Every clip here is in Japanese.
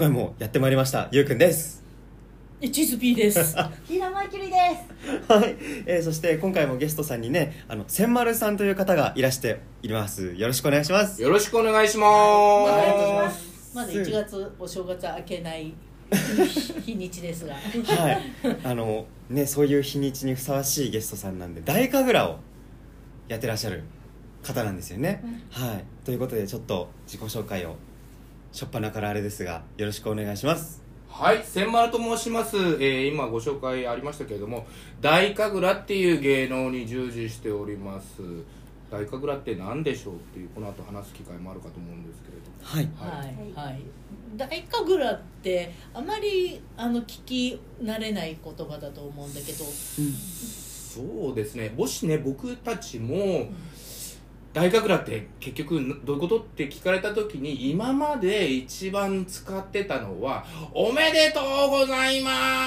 回もやってまいりましたゆうくんです。えチズピーです。ひらまきりです。はい、えー、そして今回もゲストさんにねあの千丸さんという方がいらしています。よろしくお願いします。よろしくお願いしまありがとうございます。す。まだす。1月お正月明けない 日にちですが。はい。あのねそういう日にちにふさわしいゲストさんなんで大神楽をやってらっしゃる方なんですよね、はい。ということでちょっと自己紹介を初っ端からあれですがよろしくお願いします。はい千丸と申します、えー今ご紹介ありましたけれども大神楽っていう芸能に従事しております。大神楽って何でしょうっていうこの後話す機会もあるかと思うんですけれどはい。はい。はい。大神楽ってあまりあの聞き慣れない言葉だと思うんだけど。そうですね。もしね僕たちも大神楽って結局どういうことって聞かれた時に今まで一番使ってたのは「おめでとうございま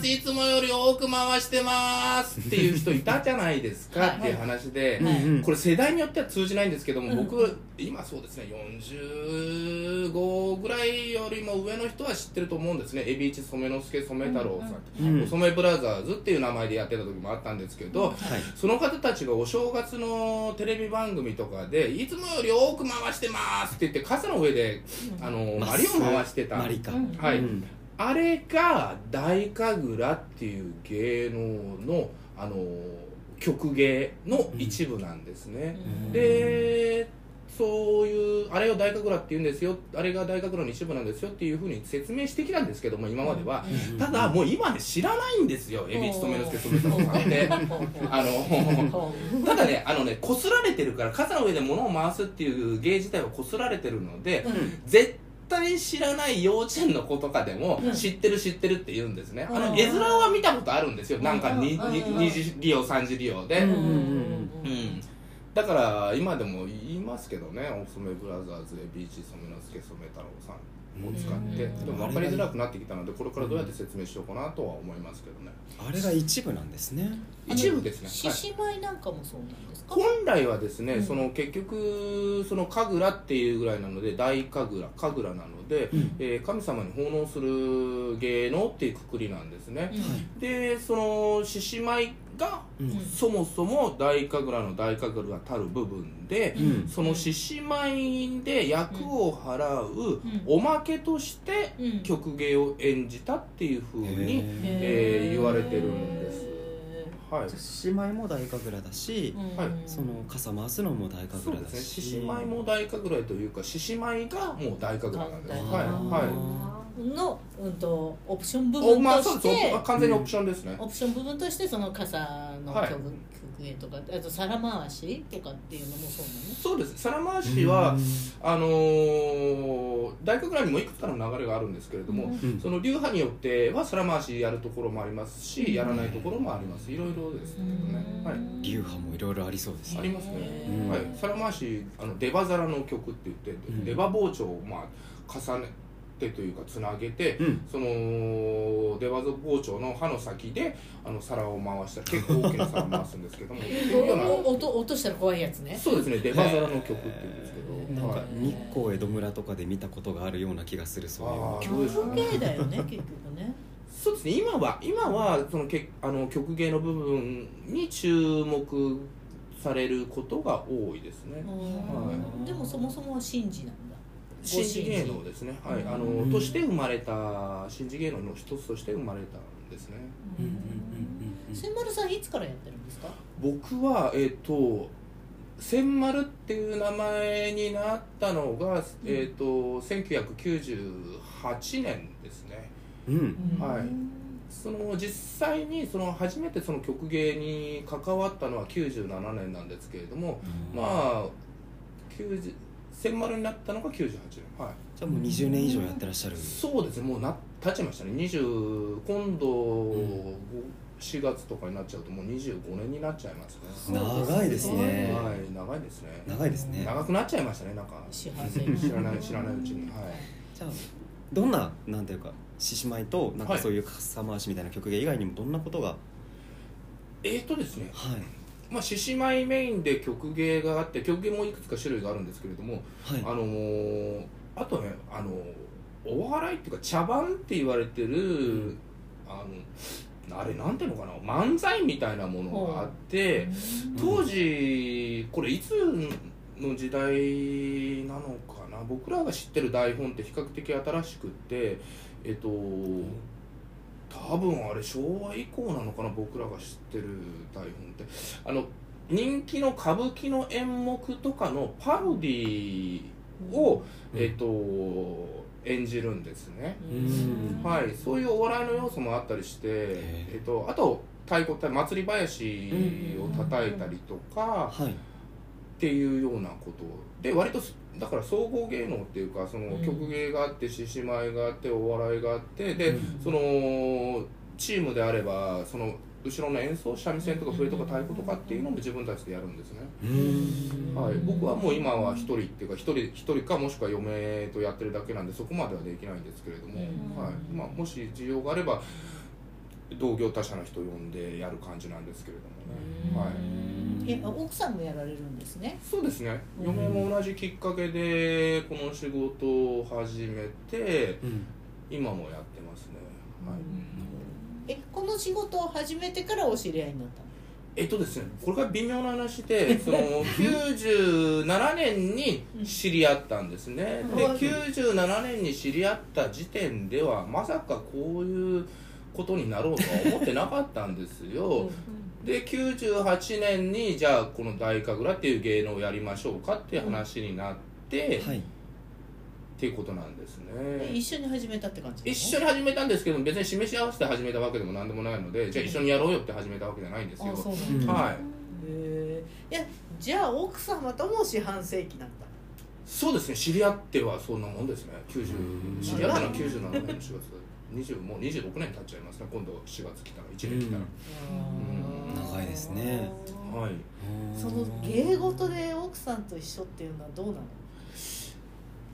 す、いつもより多く回してます」っていう人いたじゃないですか はい。ってい。う話で、これ世代によっては通じないんですけども、うん僕今そうですね45ぐらいよりも上の人は知ってると思うんですね。海老一染之助染太郎さんって、うんお染ブラザーズっていう名前でやってた時もあったんですけど、はい。その方たちがお正月のテレビ番組とかでいつもより多く回してますって言って傘の上であのマリを回してた。マリか、うんはい、うん。あれが大神楽っていう芸能のあの曲芸の一部なんですね、うん。でそういうあれを大神楽って言うんですよあれが大神楽の一部なんですよっていうふうに説明してきたんですけども今までは、うんただもう今ね知らないんですよ海老一染之助染太郎さんって。あのただねあのねこすられてるから傘の上で物を回すっていう芸自体はこすられてるので、うん。絶対知らない幼稚園の子とかでもうん。知ってる知ってるって言うんですね、あうん。の絵面は見たことあるんですよ。なんか 2, うん。次利用3次利用で、うん。うんだから今でも言いますけどねお染ブラザーズでビーチ染之助染太郎さんを使って、うん。でも分かりづらくなってきたのでこれからどうやって説明しようかなとは思いますけどね、あれが一部なんですね。一部ですね、獅はい。子舞なんかもそうなんですか？本来はですね、うん。その結局その神楽っていうぐらいなので大神楽神楽なので、うん。えー神様に奉納する芸能っていうくくりなんですね、うん。でその獅子舞が、うん。そもそも大神楽の大神楽たる部分で、うん。その獅子舞で役を払うおまけとしてうん。曲芸を演じたっていうふうに、へえー言われてるんですはい。獅子舞も大神楽だし、はい。その傘回すのも大神そうですね。楽だし獅子舞も大神楽というか獅子舞がもう大神楽なんです。あはいはの、うん、とオプション部いお分まあそうですとして、あ完全にオプションですね、オプション部分としてその傘のはい。曲,、曲芸とかあと皿回しとかっていうのもそうなの？そうです。皿回しは、あのー大神楽にもいくつかの流れがあるんですけれども、うん。その流派によっては皿回しやるところもありますし、うん。やらないところもあります。いろいろですけどね、はい。流派もいろいろありそうですね。ありますね、うんはい、皿回しあの出刃皿の曲って言って、ん。出刃包丁をまあ重ねてというかつなげて、うん。その出刃包丁の刃の先であの皿を回した結構大きな皿回すんですけども 音落としたら怖いやつね。そうですね出刃皿の曲って言うんですけど、なんかはい。日光江戸村とかで見たことがあるような気がするそういう曲曲芸だよね結局ね。そうですね今は今はそのけあの曲芸の部分に注目されることが多いですね、うんでもそもそもは神事なんだ新次芸能ですね、はい、あうん。のとして生まれた新次芸能の一つとして生まれたんですね。うんうんうんうん千丸さんいつからやってるんですか？僕はえっ、と千丸っていう名前になったのが、えっ、と1998年ですね。うん。はい。その実際にその初めてその曲芸に関わったのは97年なんですけれども、まあ90千丸になったのが98年。はい。じゃあもう20年以上やってらっしゃる。そうですねもうな経っちましたね。20今度4月とかになっちゃうともう25年になっちゃいますね。長いですね。はい長いですね。長いですね。長くなっちゃいましたねなんか。知らない。知らないうちに。はい。じゃあどんななんていうか獅子舞となんかはいそういう傘回しみたいな曲芸以外にもどんなことが？えーとですね。はいまあ獅子舞メインで曲芸があって曲芸もいくつか種類があるんですけれどもはい。あのーあとねあのお笑いっていうか茶番って言われてるあのあれなんていうのかな漫才みたいなものがあって当時これいつの時代なのかな僕らが知ってる台本って比較的新しくってえっと多分あれ昭和以降なのかな僕らが知ってる台本って。あの人気の歌舞伎の演目とかのパロディを、うん。えっと演じるんですね、うん。はい、そういうお笑いの要素もあったりして、え。っと、あと太鼓祭り林を叩いたりとかはいっていうようなことで割とだから総合芸能っていうかそのうん。曲芸があって獅子舞があってお笑いがあってで、うん。そのチームであればその後ろの演奏三味線とか笛とか太鼓とかっていうのも自分たちでやるんですね、はい、僕はもう今は一人っていうか一人一人かもしくは嫁とやってるだけなんでそこまではできないんですけれども、うん。はい。まあ、もし需要があれば同業他社の人呼んでやる感じなんですけれどもね、はい、え奥さんもやられるんですね。そうですね。うん。嫁も同じきっかけでこの仕事を始めてうん。今もやってますね、はい。えこの仕事を始めてからお知り合いになったの？えっとですねこれが微妙な話で その97年に知り合ったんですね。でうん。97年に知り合った時点ではまさかこういうことになろうとは思ってなかったんですよ、で98年にじゃあこの大神楽っていう芸能をやりましょうかっていう話になって、はい。っていうことなんですえね一緒に始めたって感じ一緒に始めたんですけど別に示し合わせて始めたわけでも何でもないのでじゃあ一緒にやろうよって始めたわけじゃないんですよ。うんはい。へえいやじゃあ奥様とも四半世紀なんだ。そうですね。知り合ってはそんなもんですね。90うん。知り合ったのは97年の4月20もう26年経っちゃいますね。今度4月来たら1年来たら、うん。長いですね。はい。その芸事で奥さんと一緒っていうのはどうなの？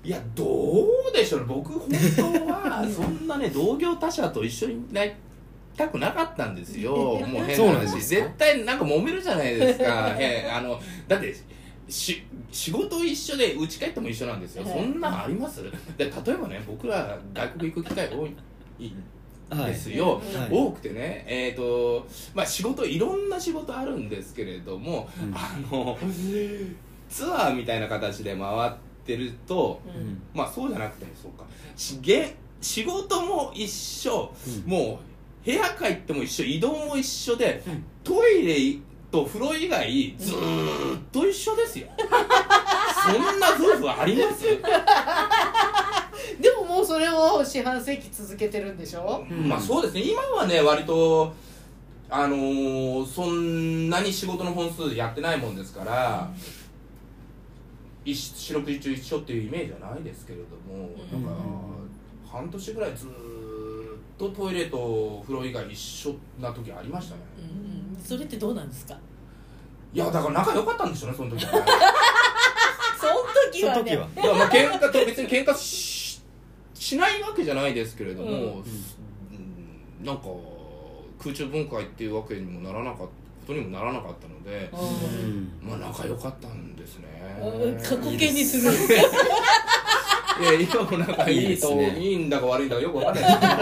いやどうでしょうね。僕本当は そんなね同業他社と一緒になりたくなかったんですよ。もう変そうな話なんですか？絶対なんか揉めるじゃないですか。へ あのだってし仕事一緒で家帰っても一緒なんですよ。そんなんあります？で例えばね僕ら外国行く機会多いはいですよ、はい。多くてねえっ、とまあ仕事いろんな仕事あるんですけれども、うん。あのツアーみたいな形で回ってるとうん。まあそうじゃなくてもそうか。しげ仕事も一緒、うん。もう部屋帰っても一緒移動も一緒で、うん。トイレと風呂以外ずーっと一緒ですよ。そんな夫婦あります？それを四半世紀続けてるんでしょ？うん。まあそうですね。今はね割とあのーそんなに仕事の本数やってないもんですから、一四六時中一緒っていうイメージはないですけれども、うん。なんか半年ぐらいずーっとトイレと風呂以外一緒な時ありましたね、うん。それってどうなんですか？いやだから仲良かったんでしょうねその時は。ねその時はね。その時は。いやまあ喧嘩と別に喧嘩ししないわけじゃないですけれども、うん。うんなんか空中分解っていうわけにもならなかったことにもならなかったので、ううんまあ仲良かったんですね。ん過去形にする。いや今も仲いいといいですね。いいんだか悪いんだかよくわかんない。ですけど、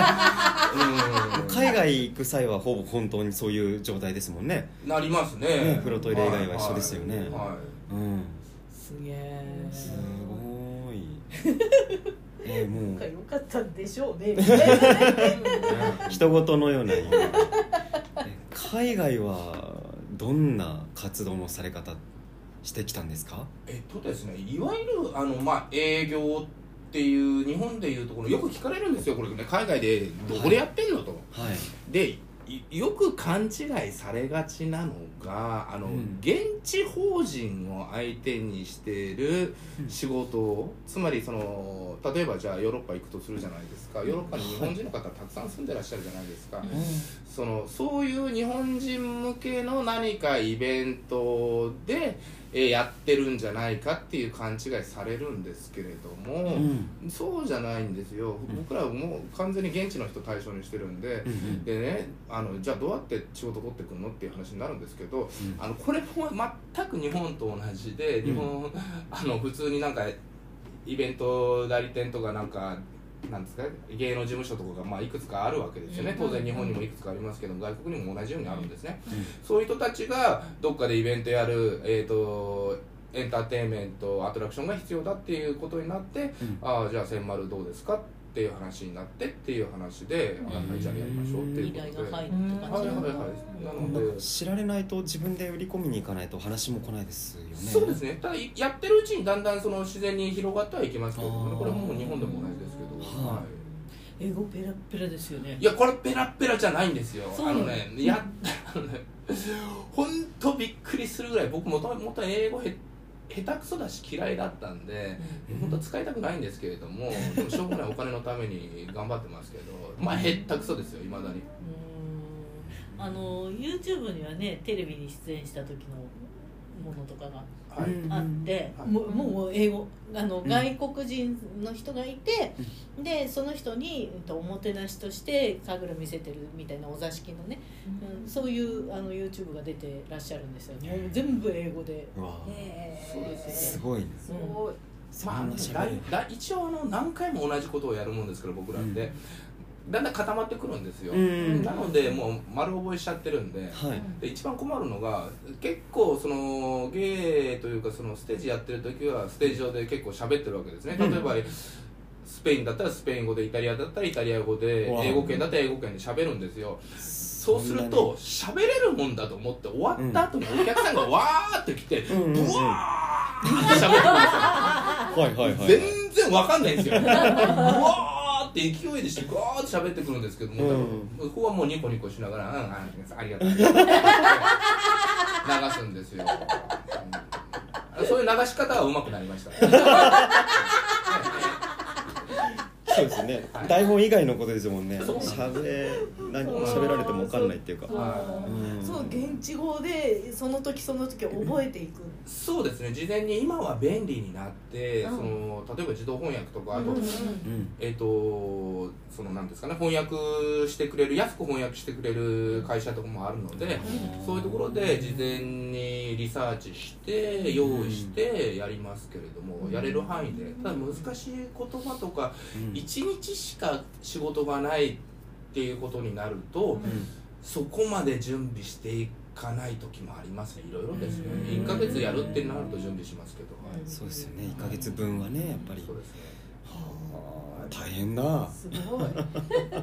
うん、海外行く際はほぼ本当にそういう状態ですもんね。なりますね。ね風呂トイレ以外は一緒ですよね。はいはうん。すげえすごい えーもう仲良かったんでしょうね。人事のような海外はどんな活動のされ方してきたんですか？えっとですねいわゆるあの、まあ、営業っていう日本でいうところよく聞かれるんですよこれね。海外でどこでやってんのと、はい。でいよく勘違いされがちなのがあの、うん。現地法人を相手にしている仕事を、つまりその例えばじゃあヨーロッパ行くとするじゃないですか。ヨーロッパに日本人の方たくさん住んでらっしゃるじゃないですか、そのそういう日本人向けの何かイベントで、えーやってるんじゃないかっていう勘違いされるんですけれども、うん。そうじゃないんですよ、僕らはもう完全に現地の人対象にしてるんで、うんでねあのじゃあどうやって仕事取ってくるのっていう話になるんですけど、ん。あのこれも全く日本と同じで日本、あの普通になんかイベント代理店とかなんかなんですか芸能事務所とかがまあいくつかあるわけですよね、当然日本にもいくつかありますけど外国にも同じようにあるんですね、そういう人たちがどっかでイベントやる、えー、とエンターテインメントアトラクションが必要だっていうことになって、うん。ああじゃあ千丸どうですかっていう話になってっていう話で、あはいじゃあやりましょうっていう依ことで。頼が入るって感じはいはい。はいなのなんでか知られないと自分で売り込みに行かないと話も来ないですよね。そうですね。ただやってるうちにだんだんその自然に広がってはいきますけどこれももう日本でも同はい。はい英語ペラッペラですよね。いやこれペラッペラじゃないんですよ。あのねやあのね本当びっくりするぐらい僕もともと英語へ下手くそだし嫌いだったんで本当は使いたくないんですけれどもでもしょうがないお金のために頑張ってますけどまあ下手くそですよいまだに。あの YouTube にはねテレビに出演した時のものとかがあって、はい。もうもう英語あの、うん。外国人の人がいて、でその人に、うんとおもてなしとして神楽見せてるみたいなお座敷のね、うん、そういうあの YouTube が出てらっしゃるんですよもう全部英語で。うわそうですすごい。ねすごい。まあ一応あの何回も同じことをやるもんですから僕らって、だんだん固まってくるんですよ、うん。なのでもう丸覚えしちゃってるんではい。で一番困るのが結構その芸というかそのステージやってる時はステージ上で結構喋ってるわけですね。例えば、スペインだったらスペイン語でイタリアだったらイタリア語で英語圏だったら英語圏で喋るんですよ。そうすると喋れるもんだと思って終わった後にお客さんがわーって来てブうんうんうん。ワーって喋ってくるんですよ。はいはいはいはい。全然わかんないんですよ。って勢いでしてガーって喋ってくるんですけども、うん。向こうはもうニコニコしながら「うんうんありがとう」流すんですよ、うん。そういう流し方は上手くなりました、そうですね。はい台本以外のことですもんね。そう喋何喋られても分かんないっていうか。はう。ん。そう現地語でその時その時覚えていく、そうですね。事前に今は便利になって、うん。その例えば自動翻訳とかあと、うんうんうん。えー、とそのなんですかね。翻訳してくれる安く翻訳してくれる会社とかもあるので、そういうところで事前にリサーチして用意してやりますけれども、やれる範囲で。ただ難しい言葉とかうん1日しか仕事がないっていうことになると、そこまで準備していかない時もありますね。いろいろですね。うん。1ヶ月やるってなると準備しますけど、はいそうですよね。1ヶ月分はねやっぱり。そうですね。はあ大変だ。すごい。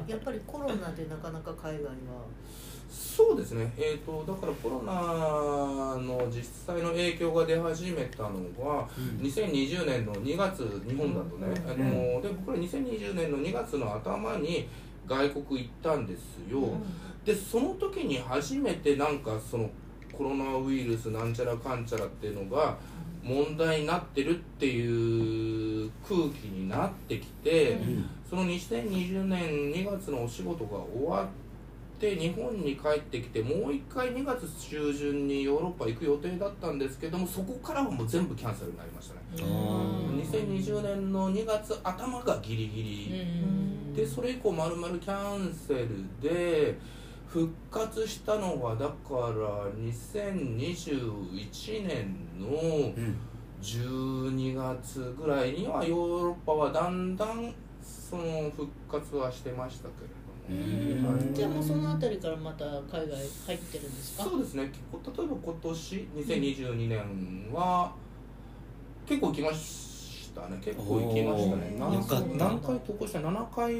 やっぱりコロナでなかなか海外はそうですね、えー、とだからコロナの実際の影響が出始めたのが、2020年の2月日本だとね、あので僕ら2020年の2月の頭に外国行ったんですよ、でその時に初めてなんかそのコロナウイルスなんちゃらかんちゃらっていうのが問題になってるっていう空気になってきて、うん。その2020年2月のお仕事が終わって日本に帰ってきてもう一回2月中旬にヨーロッパ行く予定だったんですけどもそこからはもう全部キャンセルになりましたね。ー2020年の2月頭がギリギリ、でそれ以降まるまるキャンセルで復活したのがだから2021年のうん12月ぐらいにはヨーロッパはだん。だんその復活はしてましたけれどじゃあもうそのあたりからまた海外入ってるんですか？そうですね。結構例えば今年2022年は結構行きましたね。結構行きましたね。何か何回渡航した？7回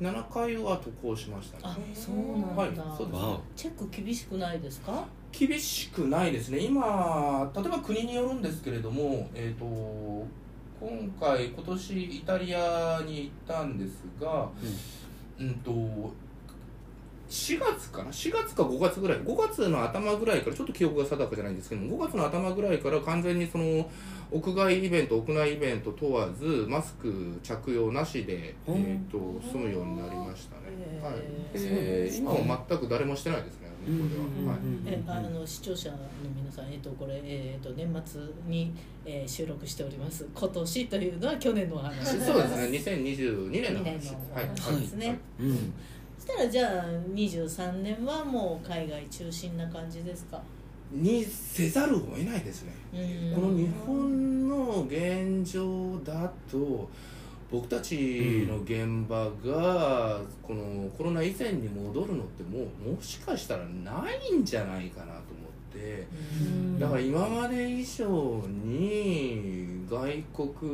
7回は渡航しましたね。あそうなんだ、はいそうです。チェック厳しくないですか？厳しくないですね。今例えば国によるんですけれどもえっ、と今回今年イタリアに行ったんですが、うんと4月かな？4月か5月ぐらい？5月の頭ぐらいからちょっと記憶が定かじゃないんですけども5月の頭ぐらいから完全にその屋外イベント屋内イベント問わずマスク着用なしで、えー、と済むようになりましたね、はい。へで今は全く誰もしてないですねえあの視聴者の皆さん、えっとこれ、えっと年末に、えー収録しております。今年というのは去年のお話。そうですね。2022年の2年話。のはいお話ですね、うんそしたらじゃあ23年はもう海外中心な感じですか？にせざるを得ないですね。うん。この日本の現状だと僕たちの現場がこのコロナ以前に戻るのってもうもしかしたらないんじゃないかなと思って。うん。だから今まで以上に外国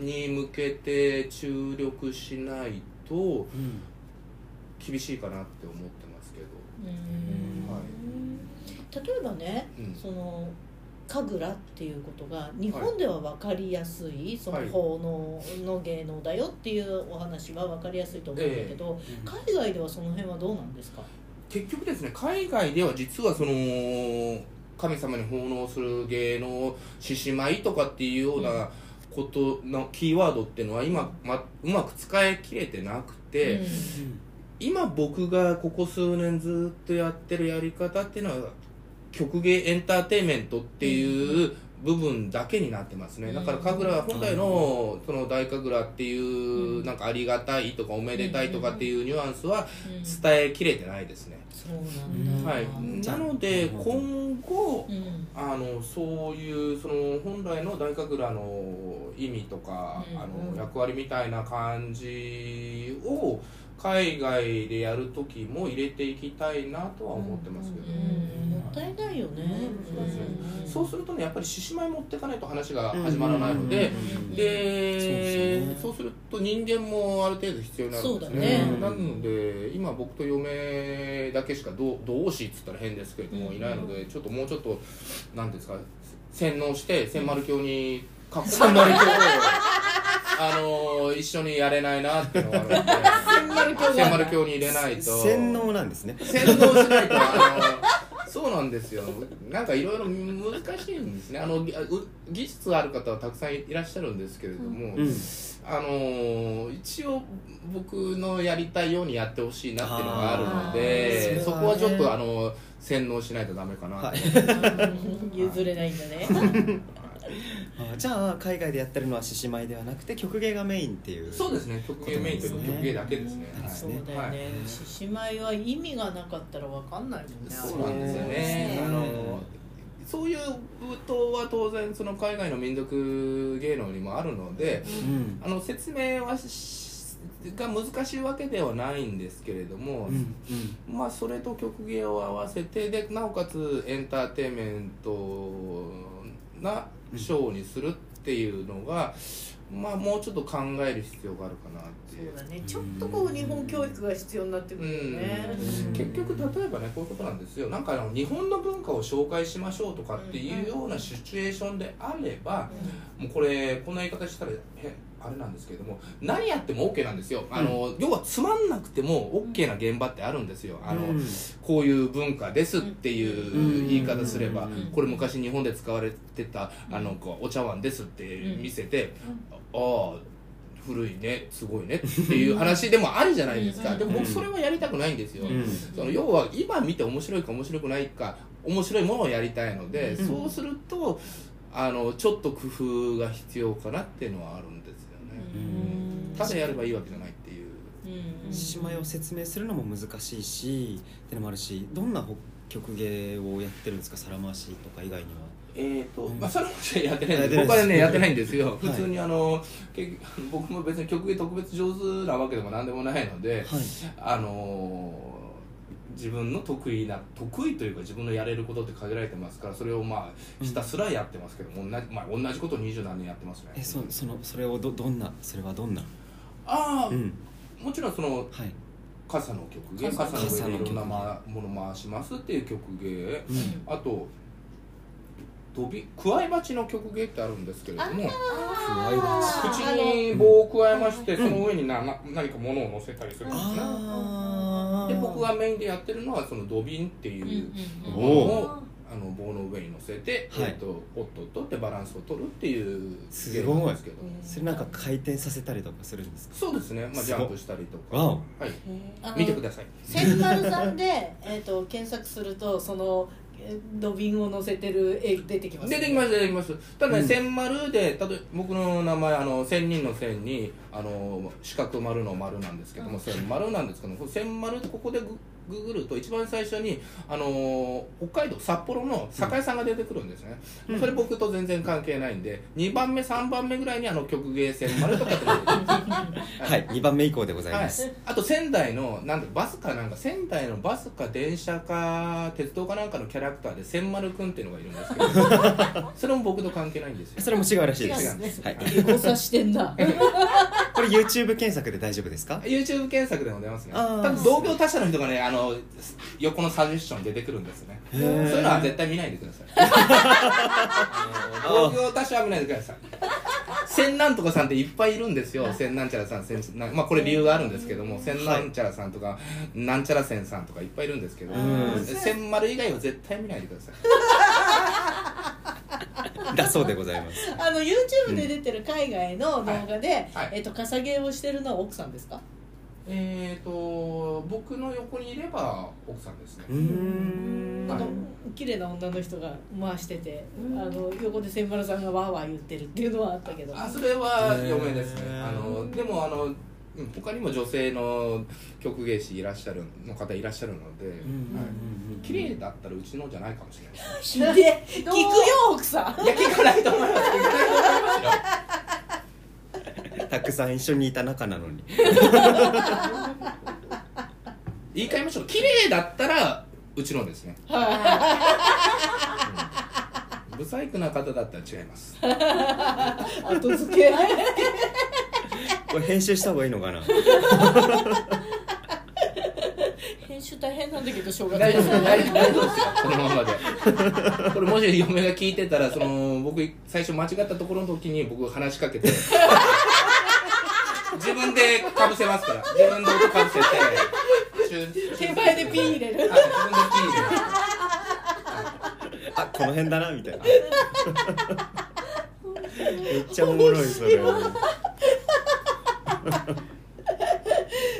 に向けて注力しないとうん厳しいかなって思ってますけど。うん。はい。例えばね、うん。その神楽っていうことが日本では分かりやすい、そのはい奉納の芸能だよっていうお話は分かりやすいと思うんだけど、海外ではその辺はどうなんですか？結局ですね海外では実はその神様に奉納する芸能獅子舞とかっていうようなことのキーワードっていうのは今、ま、うまく使い切れてなくて、今僕がここ数年ずっとやってるやり方っていうのは曲芸エンターテインメントっていう部分だけになってますね。だから神楽本来のその大神楽っていうなんかありがたいとかおめでたいとかっていうニュアンスはうん。伝えきれてないですね、はい、なのでうん。今後うん。あのそういうその本来の大神楽の意味とか、うん。あの役割みたいな感じを海外でやる時も入れていきたいなとは思ってますけど、うん。もったいないよね、そうですねん。そうするとねやっぱり獅子舞持っていかないと話が始まらないので、うん。でそうですね。そうすると人間もある程度必要になるんですね。なので今僕と嫁だけしか同同志っつったら変ですけれども、うん。いないのでちょっともうちょっとなんていうんですか洗脳して千丸教に囲まれてあの一緒にやれないなっていうのがあるので 千丸教千丸教に入れないと。洗脳なんですね。洗脳しないとあのそうなんですよ。なんかいろいろ難しいんですね。あの技術ある方はたくさんいらっしゃるんですけれども、うん。あの一応僕のやりたいようにやってほしいなっていうのがあるのあでーそこはちょっとあの洗脳しないとダメかなと、はい。譲れないんだね。あ じゃあ海外でやってるのは獅子舞ではなくて曲芸がメインっていうそうですね。曲芸メインというか曲芸だけですね、はいそうだよはい。ね獅子舞は意味がなかったら分かんないもんね。そうなんですよね。ね。あのそういう舞踏は当然その海外の民族芸能にもあるのでうん。あの説明はしが難しいわけではないんですけれども、うん。まあそれと曲芸を合わせてでなおかつエンターテインメントなショーにするっていうのが、まあもうちょっと考える必要があるかなってそうだね。ちょっとこう日本教育が必要になってくるよね。うん。結局例えばねこういうことなんですよ。なんかあの日本の文化を紹介しましょうとかっていうようなシチュエーションであれば、もうこれこんな言い方したらへあれなんですけれども何やっても OK なんですよ。あの、要はつまんなくても OK な現場ってあるんですよ。あの、うん。こういう文化ですっていう言い方すれば、うん。これ昔日本で使われてたあのこうお茶碗ですって見せて、ああ古いねすごいねっていう話でもあるじゃないですか、うん。でも僕それはやりたくないんですよ、うん。その要は今見て面白いか面白くないか面白いものをやりたいので、うん。そうするとあのちょっと工夫が必要かなっていうのはあるんですただやればいいわけじゃないっていう。うん獅子舞を説明するのも難しいしってのもあるしどんな曲芸をやってるんですか？皿回しとか以外には。えーとうん。まあ、それもやってないんで僕はねやってないんですよ、い。普通にあの 僕も別に曲芸特別上手なわけでも何でもないので、はい。あのー自分の得意な得意というか自分のやれることって限られてますからそれをまあひたすらやってますけども、同じまあ、同じことを二十何年やってますね。えそそのそれをどどんなそれはどんなああ、うん。もちろんそのはい。傘の曲芸傘傘の上でいろんな、もの回しますっていう曲芸うん。あとドビクワイバチの曲芸ってあるんですけれども口に棒を加えまして、その上になな何か物を乗せたりするんですね、で僕がメインでやってるのはそのドビンっていううんものをあの棒の上に乗せて、はい。えっとポットを取ってバランスを取るっていうす芸ごい。なんですけど。それなんか回転させたりとかするんですか？そうですね、まあ、ジャンプしたりとか、はい、見てください。千丸さんで、えー、と検索するとそのえー土瓶を乗せてる絵出てきます、出てきます出てきます。ただね、うん。千丸で例えば僕の名前あの千人の千にあの四角丸の丸なんですけども、千丸なんですけども千丸ってここでグググると一番最初にあの北海道札幌の酒屋さんが出てくるんですね、うん。それ僕と全然関係ないんで2番目3番目ぐらいにあの曲芸千丸とかって出てくるはい2番目以降でございはい。ます、、あと仙台のなんだバスかなんか仙台のバスか電車か鉄道かなんかのキャラクターで千丸くんっていうのがいるんですけど それも僕と関係ないんですよ。それも違うらしいで違すうんですはい、エゴサしてんだ これ YouTube 検索で大丈夫ですか？YouTube 検索でも出ますね。多分同業他社の人がねあの横のサジェッション出てくるんですね。へそうーいうのは絶対見ないでください。あの同業他社は見ないでください。千なんとかさんっていっぱいいるんですよ。千なんちゃらさん千なまあこれ理由があるんですけども千なんちゃらさんとか、なんちゃら千さんとかいっぱいいるんですけどうん。千丸以外は絶対見ないでください。だそうでございます。あの YouTube で出てる海外の動画で、はい。えっと笠芸をしてるのは奥さんですか？えーと僕の横にいれば奥さんですね。うーん。あの綺麗な女の人が回してて、あの横で千丸さんがわーわー言ってるっていうのはあったけど。あそれは嫁ですね。あのでもあのうん他にも女性の曲芸師いらっしゃるの方いらっしゃるので、うんうんうんうん。綺麗だったらうちのじゃないかもしれない。聞くよ奥さん。いや聞かないと思います聞かないと思いますよたくさん一緒にいた仲なのに。言い換えましょう。綺麗だったらうちのですね。不細工な方だったら違います。後付けこれ編集した方がいいのかな。編集大変なんだけど正月大丈夫大丈夫大丈夫ですよ。このままで。これもし嫁が聞いてたらその僕最初間違ったところの時に僕話しかけてでかぶせますから。自分で音かぶせて。手前でピー入れる。はい自分でピー入れるあこの辺だなみたいな。めっちゃおもろいそれ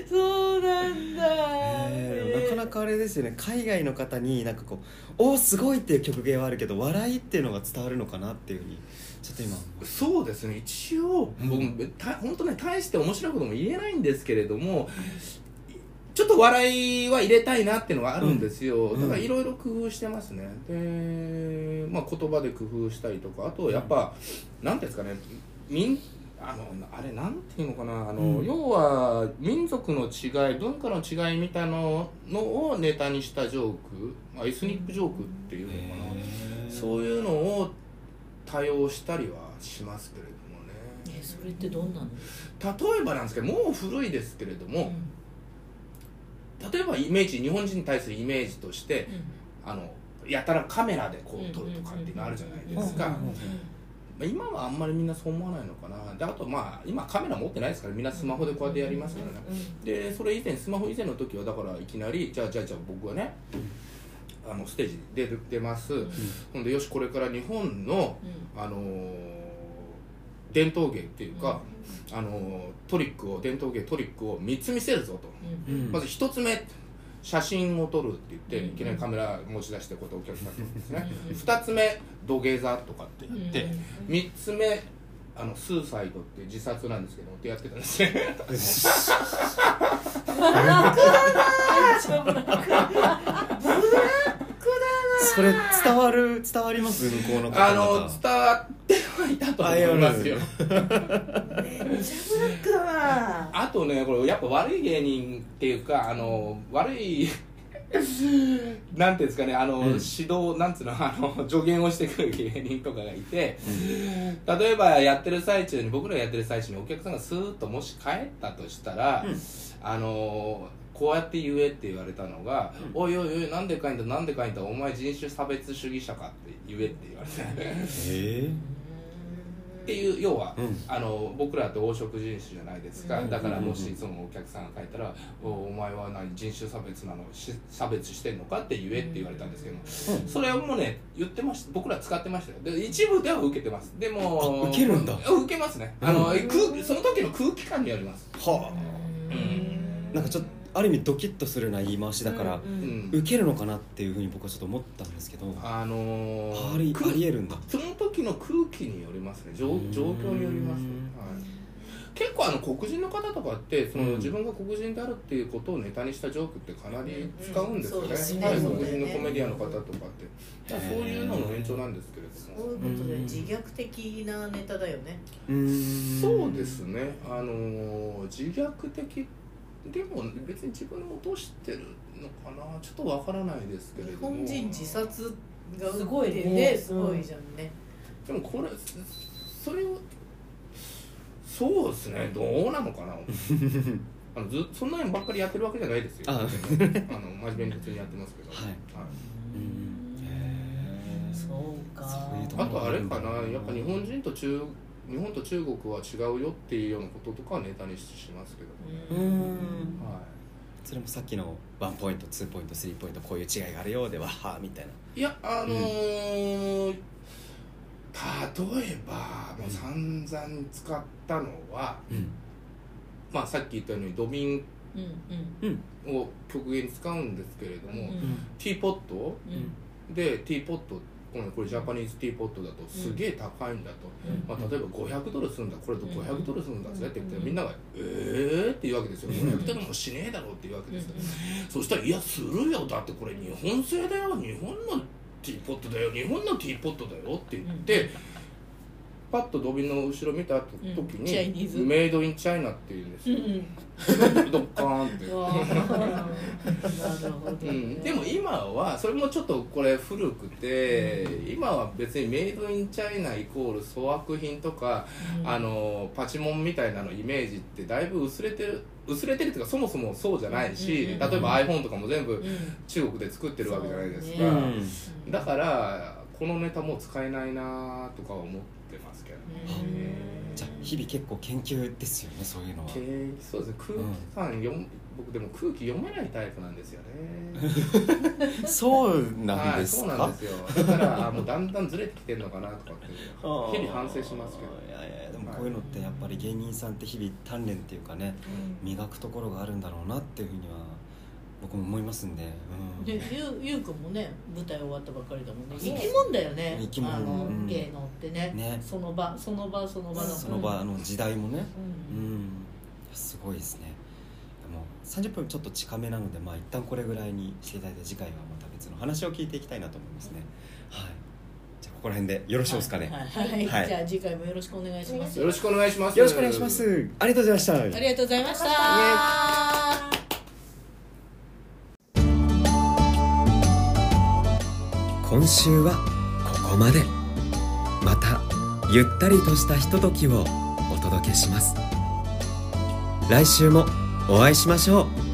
そうなんだ、えーなかなかあれですよね海外の方になんかこう「おーすごい!」っていう曲芸はあるけど笑いっていうのが伝わるのかなっていうふうにちょっと今。そうですね。一応僕た本当ね大して面白いことも言えないんですけれどもちょっと笑いは入れたいなっていうのがあるんですよ、うん。だからいろいろ工夫してますね。で、まあ、言葉で工夫したりとかあとやっぱ、なんていうんですかね民あのあれなんていうのかなあの、うん。要は民族の違い文化の違いみたいなのをネタにしたジョーク、まあ、エスニックジョークっていうのかな、そういうのを多用したりはしますけれどもね。えそれってどんなの、例えばなんですけどもう古いですけれども、例えばイメージ日本人に対するイメージとしてあのやたらカメラでこう撮るとかっていうのあるじゃないですか、うん。うん。うんまあ今はあんまりみんなそう思わないのかな。であとまあ今カメラ持ってないですからみんなスマホでこうやってやりますからね、でそれ以前スマホ以前の時はだからいきなりじゃあじゃあじゃあ僕はねあのステージで出出ます、ほんでよしこれから日本のあのー伝統芸っていうか、あのートリックを伝統芸トリックを3つ見せるぞと、うん。まず1つ目写真を撮るって言って、うん。いきなりカメラ持ち出してこうやってお客さんにですね、うん。2つ目土下座とかってやって、うん。3つ目あのスーサイドって自殺なんですけどってやってたんですね。それ伝わる伝わります向こうの方あの々伝わってはいたと思いますよあとねこれやっぱ悪い芸人っていうかあの悪い なんていうんですかねあの、うん。指導なんつうのあの 助言をしてくる芸人とかがいて例えばやってる最中に僕らやってる最中にお客さんがスーッともし帰ったとしたら、うん。あのこうやって言えって言われたのが「うん。おいおいおいなんでかいんだなんでかいんだお前人種差別主義者か」って言えって言われてえっていう要は、うん。あの僕らって黄色人種じゃないですか、うん。だからもうんしそのお客さんが書いたら「おお前は何人種差別なのし差別してんのか?」って言えって言われたんですけど、それもね言ってました。僕ら使ってましたよ。で一部では受けてます。でもあ受けるんだ。受けますね。あの、うん。空その時の空気感によります。はうん。あなんかちょっとある意味ドキッとするような言い回しだから、うんうん。受けるのかなっていうふうに僕はちょっと思ったんですけどあのーあり空ありえるんだ。その時の空気によりますね。状状況によります、うんはい、結構あの黒人の方とかってその、うん。自分が黒人であるっていうことをネタにしたジョークってかなり使うんですよね,、うん。そうですね。はい、黒人のコメディアンの方とかって。だからそういうのの延長なんですけれども、そういうことで自虐的なネタだよね。うーん。そうですね。あのー自虐的でも別に自分を落としてるのかなちょっとわからないですけれ日ども。本人自殺がすごいねねすごいじゃんね。でもこれそれをそうですね。どうなのかな。あのずそんなにばっかりやってるわけじゃないですよ。あ。あの真面目に普通にやってますけど、はい。うん。へー。そうか。あとあれかな。やっぱ日本人と中日本と中国は違うよっていうようなこととかはネタにしますけど、はい。それもさっきの one point two point three point こういう違いがあるようでははみたいな。いやあのー例えばもう散々使ったのは、うん。まあ、さっき言ったように土瓶うんうんうん。を極限に使うんですけれども、うん。ティーポットうん。でティーポットこのこれ Japanese teapot だとすげえ高いんだと、うん。まあ、例えば500ドルするんだ。これと500ドルするんだぜ。って言ってうんみんなが「えー?」って言うわけですよ。500ドルもしねえだろうって言うわけですよ、そしたら「いやするよ。だってこれ日本製だよ。日本のティーポットだよ。日本のティーポットだよ」って言って、パッと土瓶の後ろ見た時うんにチャイニーズメイドインチャイナ」って言うんですうよ、ん。ドッカーンって。でも今はそれもちょっとこれ古くて、今は別にメイドインチャイナイコール粗悪品とか、うん。あのパチモンみたいなのイメージってだいぶ薄れてる薄れてるっていうかそもそもそうじゃないし、うん例えば iPhone とかも全部うん。中国で作ってるわけじゃないですか、ね。うん。だからこのネタもう使えないなとかは思ってますけどね、じゃあ日々結構研究ですよねそういうのは。経そうです。ね空気感読む、僕でも空気読めないタイプなんですよね。そうなんですか、はい、そうなんですよ。だからあもうだんだんずれてきてるのかなとかってはあ日々反省しますけど。いやいやでもこういうのってやっぱり芸人さんって日々鍛錬っていうかね磨くところがあるんだろうなっていうふうには僕も思いますんで、うん、でゆうゆうくんもね舞台終わったばっかりだもんね。生き物だよね。生き物。あの、うん。芸能ってね。ね。その場その場その場のその場の時代もね。ううん。んすごいですね。でも30分ちょっと近めなのでまあ一旦これぐらいにしていただいて次回はまた別の話を聞いていきたいなと思いますね。はい。じゃあここら辺でよろしいですかね、はい、はい。はい。じゃあ次回もよろしくお願いします。よろしくお願いします。よろしくお願いします。ありがとうございました。ありがとうございました今週はここまで。またゆったりとしたひとときをお届けします。来週もお会いしましょう。